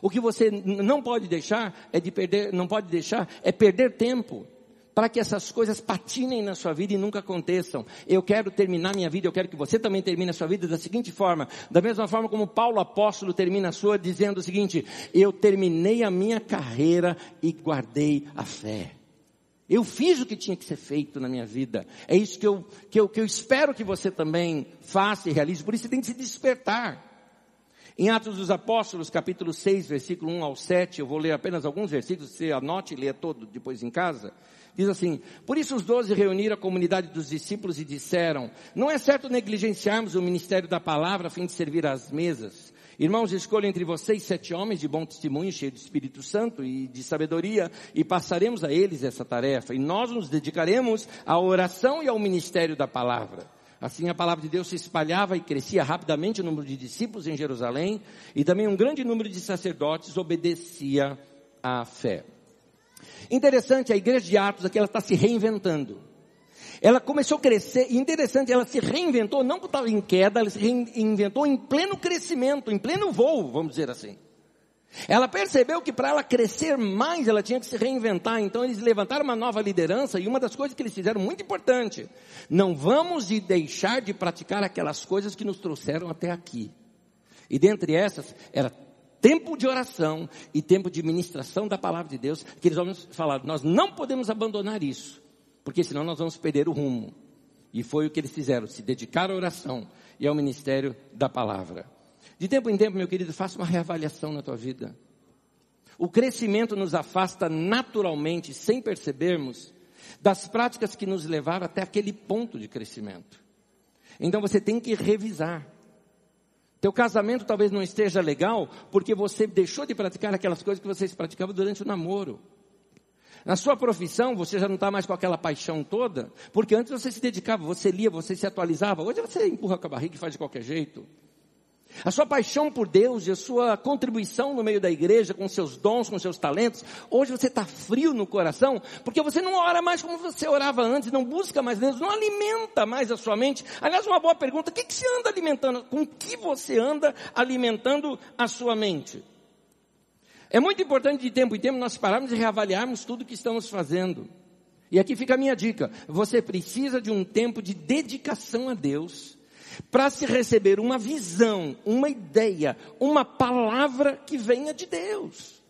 O que você não pode deixar é de perder, não pode deixar é perder tempo para que essas coisas patinem na sua vida e nunca aconteçam. Eu quero terminar minha vida, eu quero que você também termine a sua vida da seguinte forma, da mesma forma como Paulo apóstolo termina a sua dizendo o seguinte: eu terminei a minha carreira e guardei a fé. Eu fiz o que tinha que ser feito na minha vida. É isso que eu, que eu, que eu espero que você também faça e realize. Por isso você tem que se despertar. Em Atos dos Apóstolos, capítulo 6, versículo 1 ao 7, eu vou ler apenas alguns versículos, você anote e lê todo depois em casa. Diz assim: Por isso os doze reuniram a comunidade dos discípulos e disseram: Não é certo negligenciarmos o ministério da palavra a fim de servir às mesas. Irmãos, escolha entre vocês sete homens de bom testemunho, cheios de Espírito Santo e de sabedoria, e passaremos a eles essa tarefa. E nós nos dedicaremos à oração e ao ministério da palavra. Assim a palavra de Deus se espalhava e crescia rapidamente o número de discípulos em Jerusalém, e também um grande número de sacerdotes obedecia à fé. Interessante, a igreja de Atos aqui ela está se reinventando. Ela começou a crescer, e interessante, ela se reinventou, não estava em queda, ela se reinventou em pleno crescimento, em pleno voo, vamos dizer assim. Ela percebeu que para ela crescer mais, ela tinha que se reinventar. Então eles levantaram uma nova liderança e uma das coisas que eles fizeram muito importante, não vamos de deixar de praticar aquelas coisas que nos trouxeram até aqui. E dentre essas era tempo de oração e tempo de ministração da palavra de Deus, que eles homens falaram, nós não podemos abandonar isso, porque senão nós vamos perder o rumo. E foi o que eles fizeram, se dedicar à oração e ao ministério da palavra. De tempo em tempo, meu querido, faça uma reavaliação na tua vida. O crescimento nos afasta naturalmente, sem percebermos, das práticas que nos levaram até aquele ponto de crescimento. Então você tem que revisar. Teu casamento talvez não esteja legal porque você deixou de praticar aquelas coisas que vocês praticavam durante o namoro. Na sua profissão, você já não está mais com aquela paixão toda, porque antes você se dedicava, você lia, você se atualizava. Hoje você empurra com a barriga e faz de qualquer jeito. A sua paixão por Deus e a sua contribuição no meio da igreja, com seus dons, com seus talentos, hoje você está frio no coração, porque você não ora mais como você orava antes, não busca mais Deus, não alimenta mais a sua mente. Aliás, uma boa pergunta, o que, que você anda alimentando? Com que você anda alimentando a sua mente? É muito importante de tempo em tempo nós pararmos e reavaliarmos tudo que estamos fazendo. E aqui fica a minha dica, você precisa de um tempo de dedicação a Deus, para se receber uma visão, uma ideia, uma palavra que venha de Deus.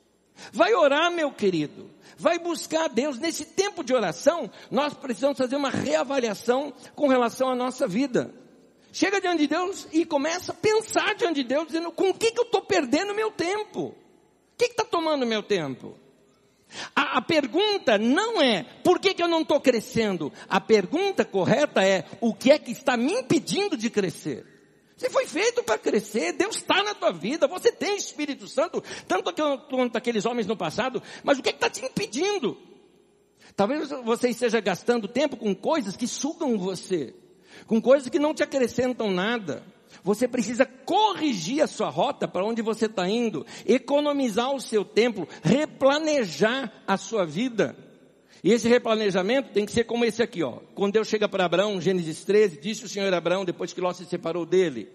Vai orar, meu querido. Vai buscar a Deus. Nesse tempo de oração, nós precisamos fazer uma reavaliação com relação à nossa vida. Chega diante de Deus e começa a pensar diante de Deus, dizendo: com o que, que eu estou perdendo meu tempo? O que está tomando meu tempo? A, a, pergunta não é por que, que eu não estou crescendo. A pergunta correta é o que é que está me impedindo de crescer. Você foi feito para crescer, Deus está na tua vida, você tem Espírito Santo, tanto quanto aqueles homens no passado, mas o que é está te impedindo? Talvez você esteja gastando tempo com coisas que sugam você, com coisas que não te acrescentam nada. Você precisa corrigir a sua rota para onde você está indo, economizar o seu tempo, replanejar a sua vida. E esse replanejamento tem que ser como esse aqui, ó. Quando Deus chega para Abraão, Gênesis 13, disse o Senhor Abraão, depois que Ló se separou dele,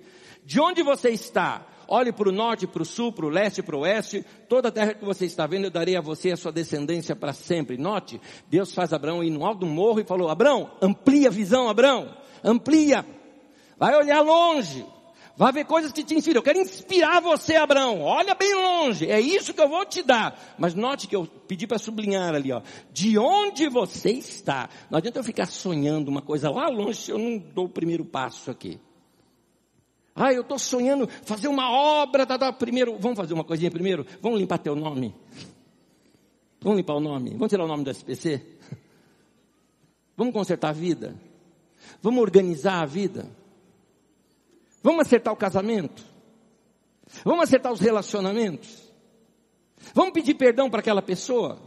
de onde você está? Olhe para o norte, para o sul, para o leste, para o oeste, toda a terra que você está vendo, eu darei a você e a sua descendência para sempre. Note, Deus faz Abraão ir no alto do morro e falou, Abraão, amplia a visão, Abraão, amplia, vai olhar longe, Vai ver coisas que te inspiram. Eu quero inspirar você, Abraão. Olha bem longe. É isso que eu vou te dar. Mas note que eu pedi para sublinhar ali, ó. De onde você está. Não adianta eu ficar sonhando uma coisa lá longe se eu não dou o primeiro passo aqui. Ah, eu estou sonhando fazer uma obra, tá, tá, primeiro, vamos fazer uma coisinha primeiro? Vamos limpar teu nome? Vamos limpar o nome? Vamos tirar o nome do SPC? [LAUGHS] Vamos consertar a vida? Vamos organizar a vida? Vamos acertar o casamento? Vamos acertar os relacionamentos? Vamos pedir perdão para aquela pessoa?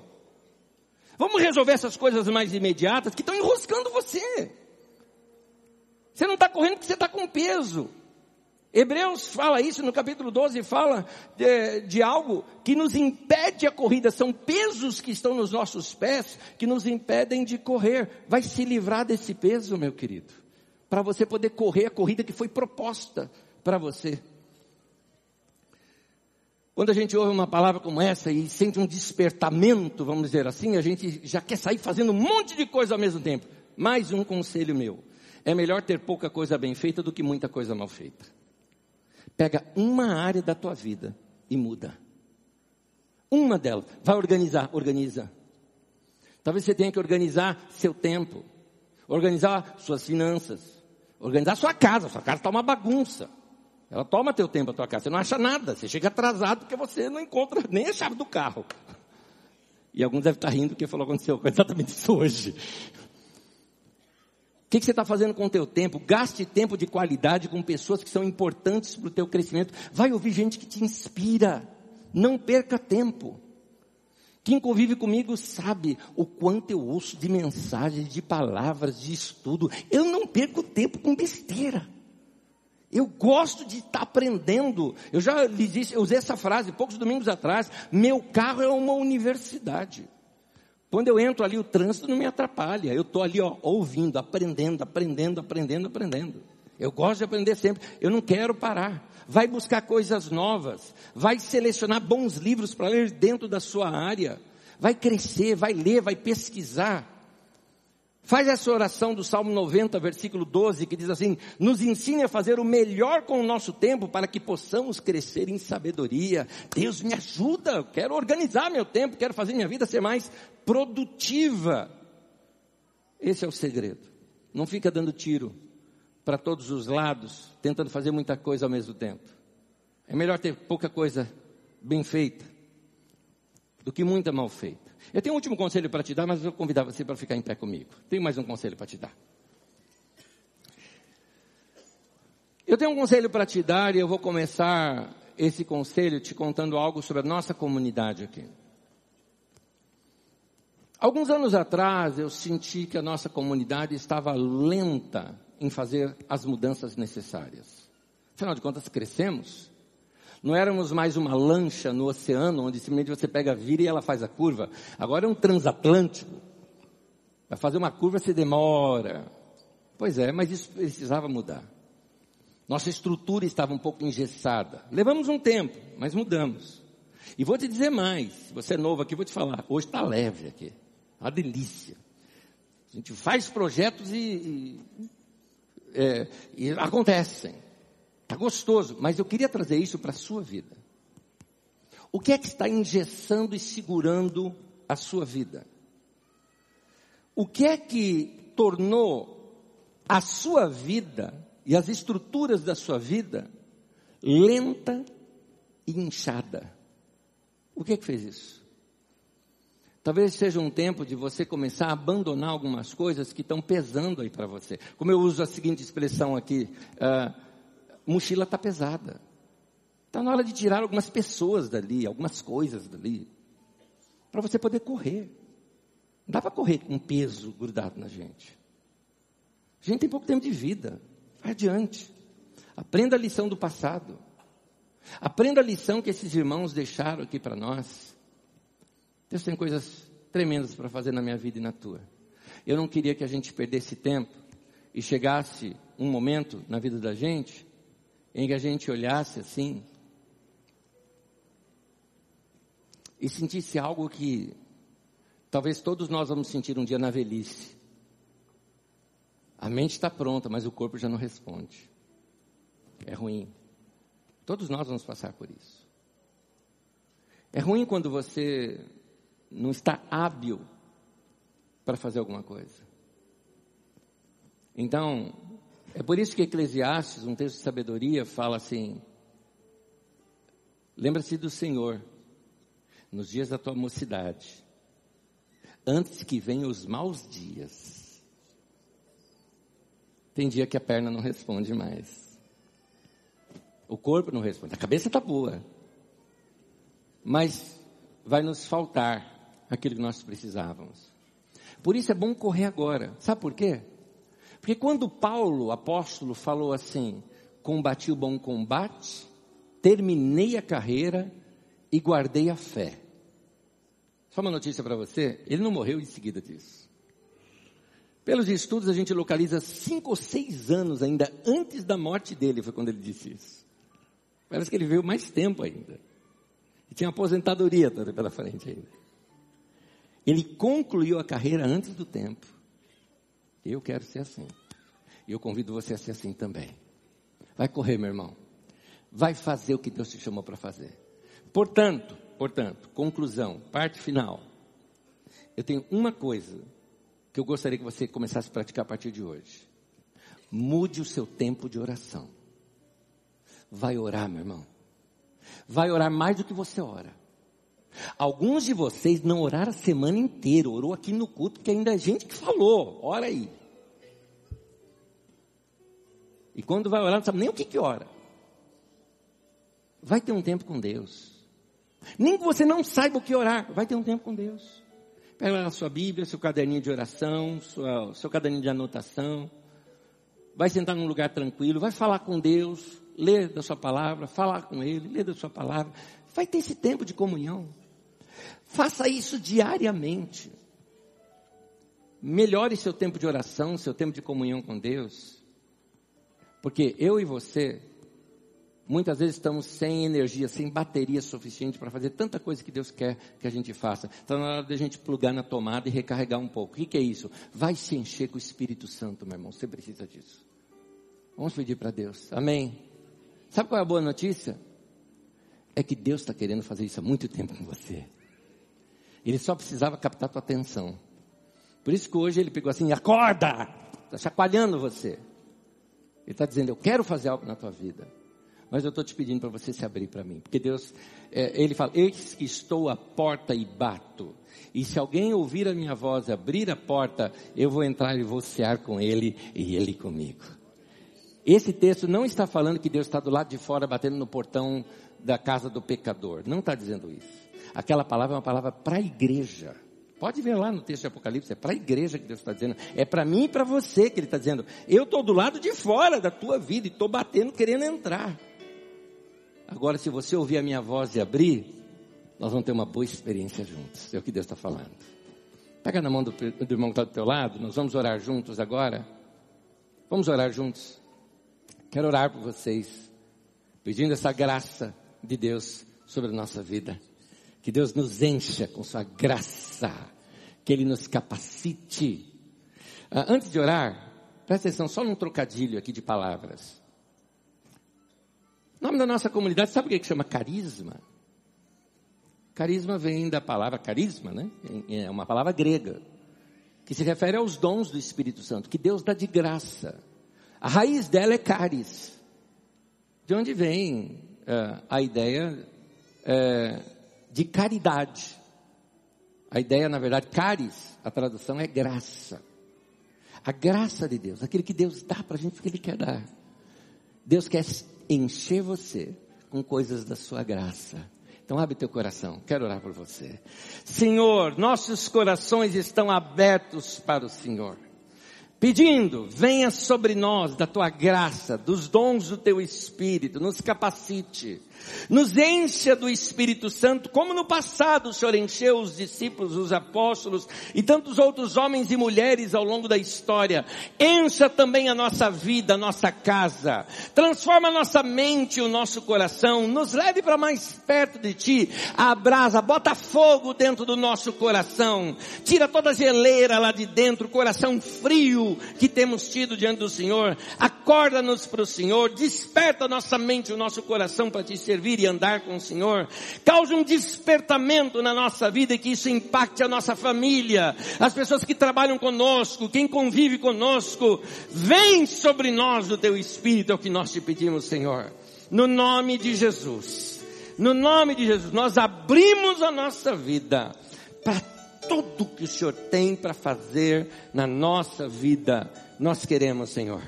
Vamos resolver essas coisas mais imediatas que estão enroscando você. Você não está correndo porque você está com peso. Hebreus fala isso no capítulo 12, fala de, de, algo que nos impede a corrida, são pesos que estão nos nossos pés que nos impedem de correr. Vai se livrar desse peso, meu querido para você poder correr a corrida que foi proposta para você. Quando a gente ouve uma palavra como essa e sente um despertamento, vamos dizer assim, a gente já quer sair fazendo um monte de coisa ao mesmo tempo. Mais um conselho meu. É melhor ter pouca coisa bem feita do que muita coisa mal feita. Pega uma área da tua vida e muda. Uma delas. Vai organizar, organiza. Talvez você tenha que organizar seu tempo, organizar suas finanças, organizar sua casa. Sua casa está uma bagunça. Ela toma teu tempo a tua casa. Você não acha nada. Você chega atrasado porque você não encontra nem a chave do carro. E alguns devem estar rindo porque falou aconteceu [LAUGHS] exatamente isso hoje. O que, que, você está fazendo com o teu tempo? Gaste tempo de qualidade com pessoas que são importantes para o teu crescimento. Vai ouvir gente que te inspira. Não perca tempo. Quem convive comigo sabe o quanto eu ouço de mensagens, de palavras, de estudo. Eu não perco tempo com besteira. Eu gosto de estar tá aprendendo. Eu já lhes disse, eu usei essa frase poucos domingos atrás. Meu carro é uma universidade. Quando eu entro ali, o trânsito não me atrapalha. Eu estou ali, ó, ouvindo, aprendendo, aprendendo, aprendendo, aprendendo. Eu gosto de aprender sempre. Eu não quero parar. Vai buscar coisas novas. Vai selecionar bons livros para ler dentro da sua área. Vai crescer, vai ler, vai pesquisar. Faz essa oração do Salmo 90, versículo 12, que diz assim: Nos ensine a fazer o melhor com o nosso tempo para que possamos crescer em sabedoria. Deus me ajuda, quero organizar meu tempo, quero fazer minha vida ser mais produtiva. Esse é o segredo. Não fica dando tiro para todos os lados, tentando fazer muita coisa ao mesmo tempo. É melhor ter pouca coisa bem feita do que muita mal feita. Eu tenho um último conselho para te dar, mas eu vou convidar você para ficar em pé comigo. Tenho mais um conselho para te dar. Eu tenho um conselho para te dar e eu vou começar esse conselho te contando algo sobre a nossa comunidade aqui. Alguns anos atrás eu senti que a nossa comunidade estava lenta em fazer as mudanças necessárias. Afinal de contas, crescemos, não éramos mais uma lancha no oceano, onde simplesmente você pega vira e ela faz a curva. Agora é um transatlântico. Para fazer uma curva você demora. Pois é, mas isso precisava mudar. Nossa estrutura estava um pouco engessada. Levamos um tempo, mas mudamos. E vou te dizer mais, se você é novo aqui, vou te falar, hoje está leve aqui. Uma delícia. A gente faz projetos e, e, é, acontecem. Está gostoso, mas eu queria trazer isso para a sua vida. O que é que está engessando e segurando a sua vida? O que é que tornou a sua vida e as estruturas da sua vida lenta e inchada? O que é que fez isso? Talvez seja um tempo de você começar a abandonar algumas coisas que estão pesando aí para você. Como eu uso a seguinte expressão aqui, uh, mochila está pesada. Está na hora de tirar algumas pessoas dali, algumas coisas dali, para você poder correr. Não dá para correr com um peso grudado na gente. A gente tem pouco tempo de vida. Vai adiante. Aprenda a lição do passado. Aprenda a lição que esses irmãos deixaram aqui para nós. Deus tem coisas tremendas para fazer na minha vida e na tua. Eu não queria que a gente perdesse tempo e chegasse um momento na vida da gente em que a gente olhasse assim e sentisse algo que talvez todos nós vamos sentir um dia na velhice. A mente está pronta, mas o corpo já não responde. É ruim. Todos nós vamos passar por isso. É ruim quando você não está hábil para fazer alguma coisa. Então, é por isso que Eclesiastes, um texto de sabedoria, fala assim: Lembra-se do Senhor nos dias da tua mocidade, antes que venham os maus dias. Tem dia que a perna não responde mais. O corpo não responde. A cabeça está boa. Mas vai nos faltar aquilo que nós precisávamos. Por isso é bom correr agora. Sabe por quê? Porque quando Paulo, apóstolo, falou assim: combati o bom combate, terminei a carreira e guardei a fé. Só uma notícia para você: ele não morreu em seguida disso. Pelos estudos, a gente localiza cinco ou seis anos ainda antes da morte dele, foi quando ele disse isso. Parece que ele veio mais tempo ainda. E tinha aposentadoria toda pela frente ainda. Ele concluiu a carreira antes do tempo. Eu quero ser assim. E eu convido você a ser assim também. Vai correr, meu irmão. Vai fazer o que Deus te chamou para fazer. Portanto, portanto, conclusão, parte final. eu tenho uma coisa que eu gostaria que você começasse a praticar a partir de hoje. Mude o seu tempo de oração. Vai orar, meu irmão. Vai orar mais do que você ora. Alguns de vocês não oraram a semana inteira, orou aqui no culto, porque ainda é gente que falou. Ora aí. E quando vai orar, não sabe nem o que que ora. Vai ter um tempo com Deus. Nem que você não saiba o que orar, vai ter um tempo com Deus. Pega a sua Bíblia, seu caderninho de oração, sua, seu caderninho de anotação. Vai sentar num lugar tranquilo, vai falar com Deus, ler da sua palavra, falar com Ele, ler da sua palavra. Vai ter esse tempo de comunhão. Faça isso diariamente. Melhore seu tempo de oração, seu tempo de comunhão com Deus. Porque eu e você Muitas vezes estamos sem energia, sem bateria suficiente para fazer tanta coisa que Deus quer que a gente faça. Está na hora de a gente plugar na tomada e recarregar um pouco. O que, que é isso? Vai se encher com o Espírito Santo, meu irmão. Você precisa disso. Vamos pedir para Deus. Amém. Sabe qual é a boa notícia? É que Deus está querendo fazer isso há muito tempo com você. Ele só precisava captar tua atenção. Por isso que hoje ele pegou assim, acorda! Está chacoalhando você. Ele está dizendo, eu quero fazer algo na tua vida mas eu estou te pedindo para você se abrir para mim. Porque Deus, é, Ele fala, eis que estou à porta e bato. E se alguém ouvir a minha voz, abrir a porta, eu vou entrar e vou cear com Ele e Ele comigo. Esse texto não está falando que Deus está do lado de fora batendo no portão da casa do pecador. Não está dizendo isso. Aquela palavra é uma palavra para a igreja. Pode ver lá no texto de Apocalipse, é para a igreja que Deus está dizendo. É para mim e para você que Ele está dizendo. Eu estou do lado de fora da tua vida e estou batendo querendo entrar. Agora, se você ouvir a minha voz e abrir, nós vamos ter uma boa experiência juntos. É o que Deus está falando. Pega na mão do, do irmão que está do teu lado, nós vamos orar juntos agora. Vamos orar juntos. Quero orar por vocês, pedindo essa graça de Deus sobre a nossa vida. Que Deus nos encha com sua graça, que Ele nos capacite. Ah, antes de orar, presta atenção, só num trocadilho aqui de palavras. O nome da nossa comunidade, sabe o que, que chama carisma? Carisma vem da palavra carisma, né? É uma palavra grega, que se refere aos dons do Espírito Santo, que Deus dá de graça. A raiz dela é caris. De onde vem é, a ideia é, de caridade? A ideia, na verdade, caris, a tradução é graça. A graça de Deus, aquele que Deus dá para a gente porque Ele quer dar. Deus quer encher você com coisas da sua graça. Então abre teu coração, quero orar por você. Senhor, nossos corações estão abertos para o Senhor. Pedindo, venha sobre nós da tua graça, dos dons do teu Espírito, nos capacite nos encha do Espírito Santo, como no passado o Senhor encheu os discípulos, os apóstolos e tantos outros homens e mulheres ao longo da história. Encha também a nossa vida, a nossa casa. Transforma a nossa mente o nosso coração. Nos leve para mais perto de Ti. Abrasa, bota fogo dentro do nosso coração. Tira toda a geleira lá de dentro, o coração frio que temos tido diante do Senhor. Acorda-nos para o Senhor. Desperta a nossa mente o nosso coração para Te servir e andar com o Senhor. Cause um despertamento na nossa vida e que isso impacte a nossa família, as pessoas que trabalham conosco, quem convive conosco. Vem sobre nós o teu Espírito, é o que nós te pedimos, Senhor. No nome de Jesus. No nome de Jesus, nós abrimos a nossa vida para tudo que o Senhor tem para fazer na nossa vida. Nós queremos, Senhor.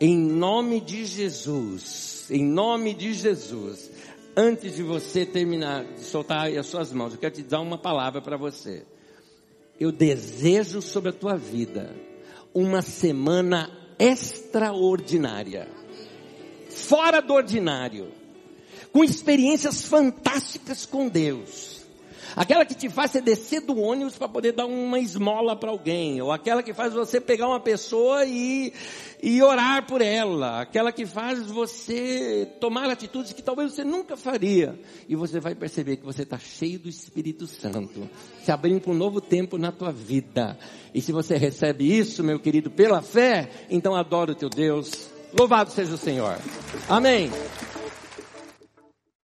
Em nome de Jesus, em nome de Jesus, antes de você terminar de soltar as suas mãos, eu quero te dar uma palavra para você. Eu desejo sobre a tua vida uma semana extraordinária, fora do ordinário, com experiências fantásticas com Deus Aquela que te faz você descer do ônibus para poder dar uma esmola para alguém. Ou aquela que faz você pegar uma pessoa e, e orar por ela. Aquela que faz você tomar atitudes que talvez você nunca faria. E você vai perceber que você está cheio do Espírito Santo. Se abrindo para um novo tempo na tua vida. E se você recebe isso, meu querido, pela fé, então adora o teu Deus. Louvado seja o Senhor. Amém.